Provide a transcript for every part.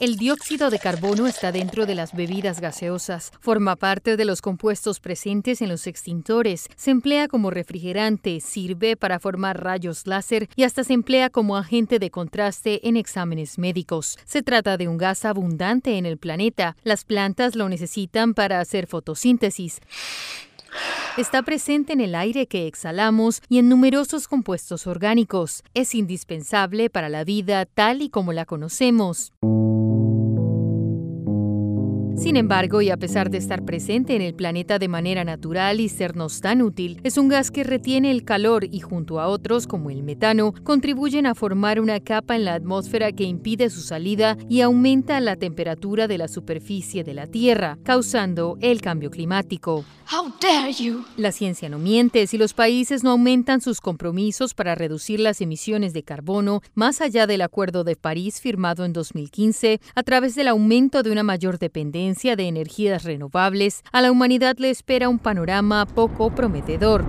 El dióxido de carbono está dentro de las bebidas gaseosas, forma parte de los compuestos presentes en los extintores, se emplea como refrigerante, sirve para formar rayos láser y hasta se emplea como agente de contraste en exámenes médicos. Se trata de un gas abundante en el planeta. Las plantas lo necesitan para hacer fotosíntesis. Está presente en el aire que exhalamos y en numerosos compuestos orgánicos. Es indispensable para la vida tal y como la conocemos. Sin embargo, y a pesar de estar presente en el planeta de manera natural y sernos tan útil, es un gas que retiene el calor y junto a otros, como el metano, contribuyen a formar una capa en la atmósfera que impide su salida y aumenta la temperatura de la superficie de la Tierra, causando el cambio climático. La ciencia no miente si los países no aumentan sus compromisos para reducir las emisiones de carbono más allá del Acuerdo de París firmado en 2015 a través del aumento de una mayor dependencia de energías renovables, a la humanidad le espera un panorama poco prometedor.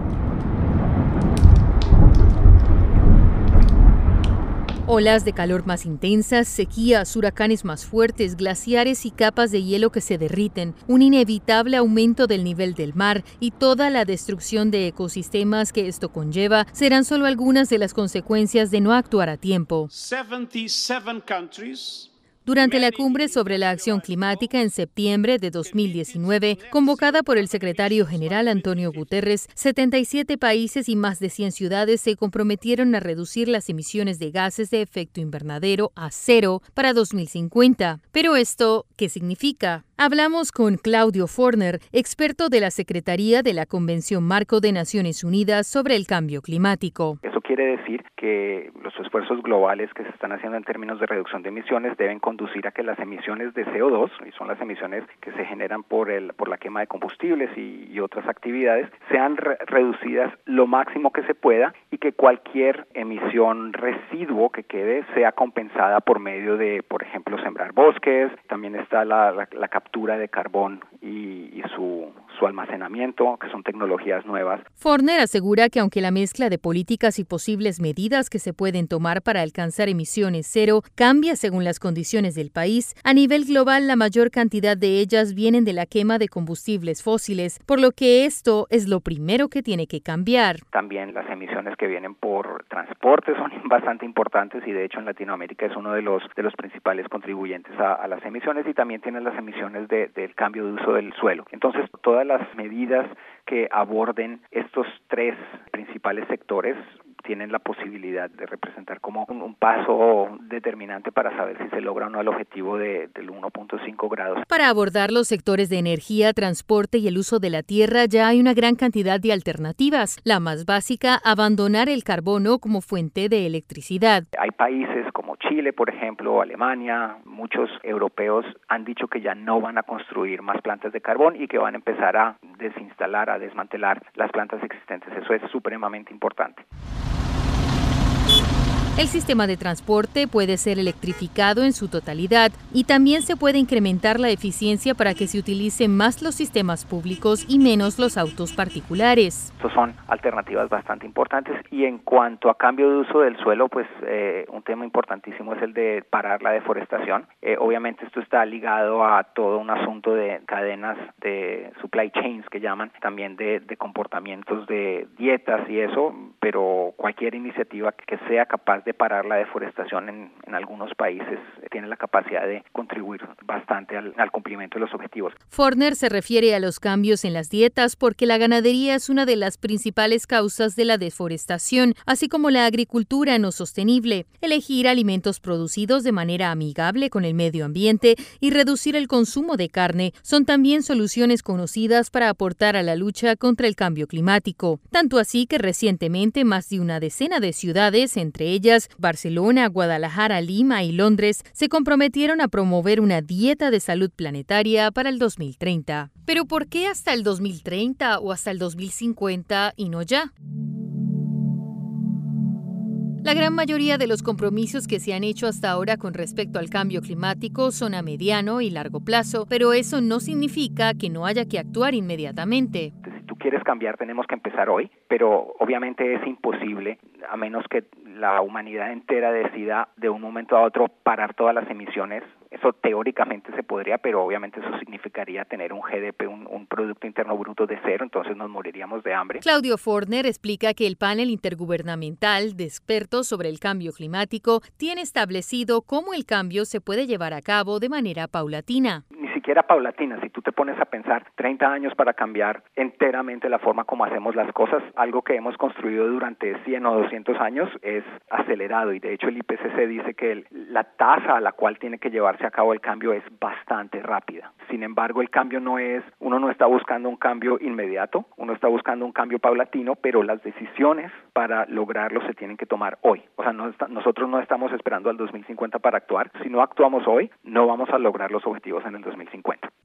Olas de calor más intensas, sequías, huracanes más fuertes, glaciares y capas de hielo que se derriten, un inevitable aumento del nivel del mar y toda la destrucción de ecosistemas que esto conlleva serán solo algunas de las consecuencias de no actuar a tiempo. 77 countries durante la cumbre sobre la acción climática en septiembre de 2019, convocada por el secretario general Antonio Guterres, 77 países y más de 100 ciudades se comprometieron a reducir las emisiones de gases de efecto invernadero a cero para 2050. Pero esto, ¿qué significa? Hablamos con Claudio Forner, experto de la Secretaría de la Convención Marco de Naciones Unidas sobre el Cambio Climático. Quiere decir que los esfuerzos globales que se están haciendo en términos de reducción de emisiones deben conducir a que las emisiones de CO2, y son las emisiones que se generan por, el, por la quema de combustibles y, otras actividades, sean reducidas lo máximo que se pueda y que cualquier emisión residuo que quede sea compensada por medio de, por ejemplo, sembrar bosques, también está la captura de carbón y, su, su almacenamiento, que son tecnologías nuevas. Forner asegura que aunque la mezcla de políticas y posibles medidas que se pueden tomar para alcanzar emisiones cero cambia según las condiciones del país, a nivel global la mayor cantidad de ellas vienen de la quema de combustibles fósiles, por lo que esto es lo primero que tiene que cambiar. También las emisiones que vienen por transporte son bastante importantes y de hecho en Latinoamérica es uno de los de los principales contribuyentes a, a las emisiones y también tienen las emisiones del cambio de uso del suelo. Entonces, todas las medidas que aborden estos tres principales sectores tienen la posibilidad de representar como un, paso determinante para saber si se logra o no el objetivo de, del 1.5 grados. Para abordar los sectores de energía, transporte y el uso de la tierra ya hay una gran cantidad de alternativas. La más básica, abandonar el carbono como fuente de electricidad. Hay países como Chile, por ejemplo, Alemania, muchos europeos han dicho que ya no van a construir más plantas de carbón y que van a empezar a desinstalar, a desmantelar las plantas existentes. Eso es supremamente importante. El sistema de transporte puede ser electrificado en su totalidad y también se puede incrementar la eficiencia para que se utilicen más los sistemas públicos y menos los autos particulares. Estas son alternativas bastante importantes y en cuanto a cambio de uso del suelo, pues eh, un tema importantísimo es el de parar la deforestación. Eh, obviamente esto está ligado a todo un asunto de cadenas de supply chains que llaman, también de, de comportamientos de dietas y eso, pero cualquier iniciativa que sea capaz de parar la deforestación en, algunos países, tiene la capacidad de contribuir bastante al, al cumplimiento de los objetivos. Forner se refiere a los cambios en las dietas porque la ganadería es una de las principales causas de la deforestación, así como la agricultura no sostenible. Elegir alimentos producidos de manera amigable con el medio ambiente y reducir el consumo de carne son también soluciones conocidas para aportar a la lucha contra el cambio climático. Tanto así que recientemente más de una decena de ciudades, entre ellas Barcelona, Guadalajara, Lima y Londres, se comprometieron a promover una dieta de salud planetaria para el 2030. Pero ¿por qué hasta el 2030 o hasta el 2050 y no ya? La gran mayoría de los compromisos que se han hecho hasta ahora con respecto al cambio climático son a mediano y largo plazo, pero eso no significa que no haya que actuar inmediatamente quieres cambiar tenemos que empezar hoy, pero obviamente es imposible a menos que la humanidad entera decida de un momento a otro parar todas las emisiones. Eso teóricamente se podría, pero obviamente eso significaría tener un GDP, un, un Producto Interno Bruto de cero, entonces nos moriríamos de hambre. Claudio Forner explica que el panel intergubernamental de expertos sobre el cambio climático tiene establecido cómo el cambio se puede llevar a cabo de manera paulatina siquiera paulatina. Si tú te pones a pensar 30 años para cambiar enteramente la forma como hacemos las cosas, algo que hemos construido durante 100 o 200 años es acelerado y de hecho el IPCC dice que la tasa a la cual tiene que llevarse a cabo el cambio es bastante rápida. Sin embargo, el cambio no es, uno no está buscando un cambio inmediato, uno está buscando un cambio paulatino, pero las decisiones para lograrlo se tienen que tomar hoy. O sea, no nosotros no estamos esperando al 2050 para actuar. Si no actuamos hoy, no vamos a lograr los objetivos en el 2050.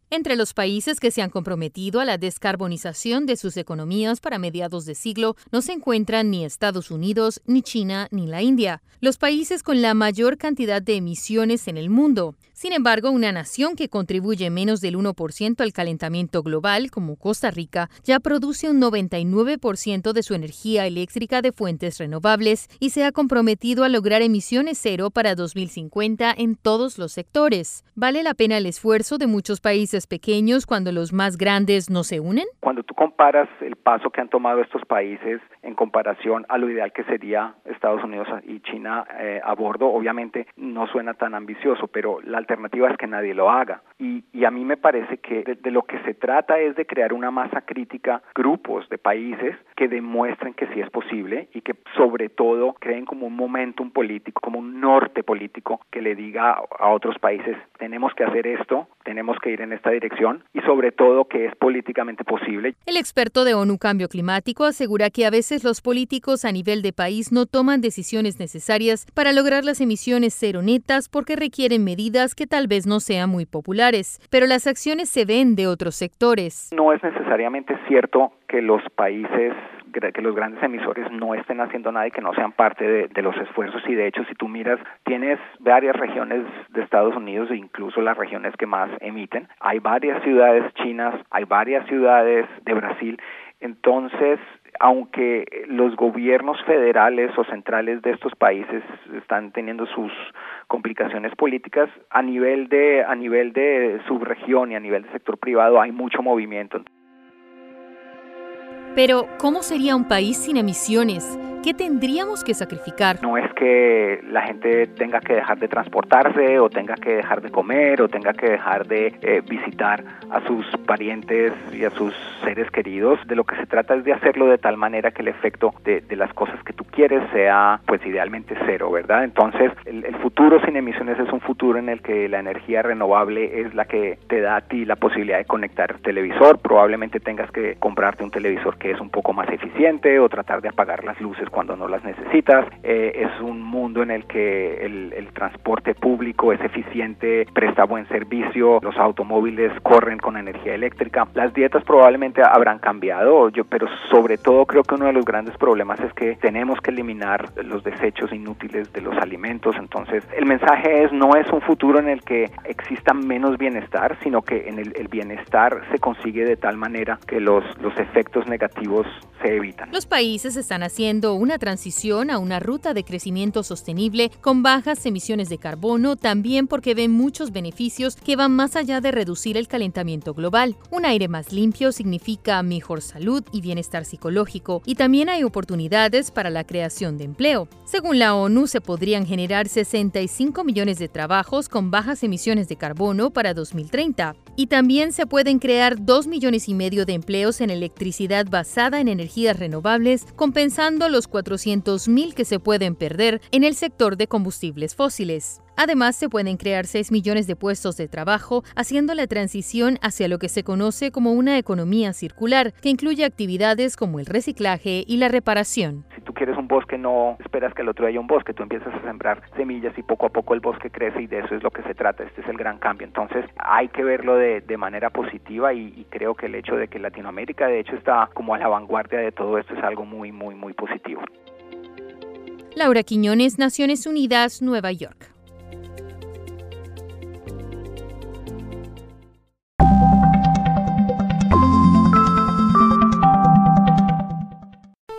Entre los países que se han comprometido a la descarbonización de sus economías para mediados de siglo no se encuentran ni Estados Unidos, ni China, ni la India, los países con la mayor cantidad de emisiones en el mundo. Sin embargo, una nación que contribuye menos del 1% al calentamiento global, como Costa Rica, ya produce un 99% de su energía eléctrica de fuentes renovables y se ha comprometido a lograr emisiones cero para 2050 en todos los sectores. ¿Vale la pena el esfuerzo de muchos países pequeños cuando los más grandes no se unen? Cuando tú comparas el paso que han tomado estos países en comparación a lo ideal que sería Estados Unidos y China eh, a bordo, obviamente no suena tan ambicioso, pero la alternativa es que nadie lo haga. Y, a mí me parece que de, lo que se trata es de crear una masa crítica, grupos de países que demuestren que sí es posible y que sobre todo creen como un momentum político, como un norte político que le diga a otros países, tenemos que hacer esto, tenemos que ir en esta dirección y sobre todo que es políticamente posible. El experto de ONU Cambio Climático asegura que a veces los políticos a nivel de país no toman decisiones necesarias para lograr las emisiones cero netas porque requieren medidas que tal vez no sean muy populares, pero las acciones se ven de otros sectores. No es necesariamente cierto que los países que los grandes emisores no estén haciendo nada y que no sean parte de, los esfuerzos. Y de hecho si tú miras tienes varias regiones de Estados Unidos e incluso las regiones que más emiten. Hay varias ciudades chinas hay varias ciudades de Brasil. Entonces aunque los gobiernos federales o centrales de estos países están teniendo sus complicaciones políticas a nivel de a nivel de subregión y a nivel de sector privado hay mucho movimiento pero, ¿cómo sería un país sin emisiones? ¿Qué tendríamos que sacrificar? No es que la gente tenga que dejar de transportarse o tenga que dejar de comer o tenga que dejar de eh, visitar a sus parientes y a sus seres queridos. De lo que se trata es de hacerlo de tal manera que el efecto de, las cosas que tú quieres sea pues idealmente cero, ¿verdad? Entonces el, el futuro sin emisiones es un futuro en el que la energía renovable es la que te da a ti la posibilidad de conectar televisor. Probablemente tengas que comprarte un televisor que es un poco más eficiente o tratar de apagar las luces cuando no las necesitas. Eh, es un mundo en el que el, transporte público es eficiente, presta buen servicio, los automóviles corren con energía eléctrica. Las dietas probablemente habrán cambiado, yo, pero sobre todo creo que uno de los grandes problemas es que tenemos que eliminar los desechos inútiles de los alimentos. Entonces, el mensaje es no es un futuro en el que exista menos bienestar, sino que en el, el bienestar se consigue de tal manera que los, los efectos negativos evitan. Los países están haciendo un una transición a una ruta de crecimiento sostenible con bajas emisiones de carbono, también porque ven muchos beneficios que van más allá de reducir el calentamiento global. Un aire más limpio significa mejor salud y bienestar psicológico, y también hay oportunidades para la creación de empleo. Según la ONU, se podrían generar 65 millones de trabajos con bajas emisiones de carbono para 2030, y también se pueden crear 2 millones y medio de empleos en electricidad basada en energías renovables, compensando los 400.000 que se pueden perder en el sector de combustibles fósiles. Además, se pueden crear 6 millones de puestos de trabajo, haciendo la transición hacia lo que se conoce como una economía circular, que incluye actividades como el reciclaje y la reparación. Si tú quieres un bosque, no esperas que el otro haya un bosque, tú empiezas a sembrar semillas y poco a poco el bosque crece y de eso es lo que se trata, este es el gran cambio. Entonces, hay que verlo de, manera positiva y, y creo que el hecho de que Latinoamérica, de hecho, está como a la vanguardia de todo esto es algo muy, muy, muy positivo. Laura Quiñones, Naciones Unidas, Nueva York.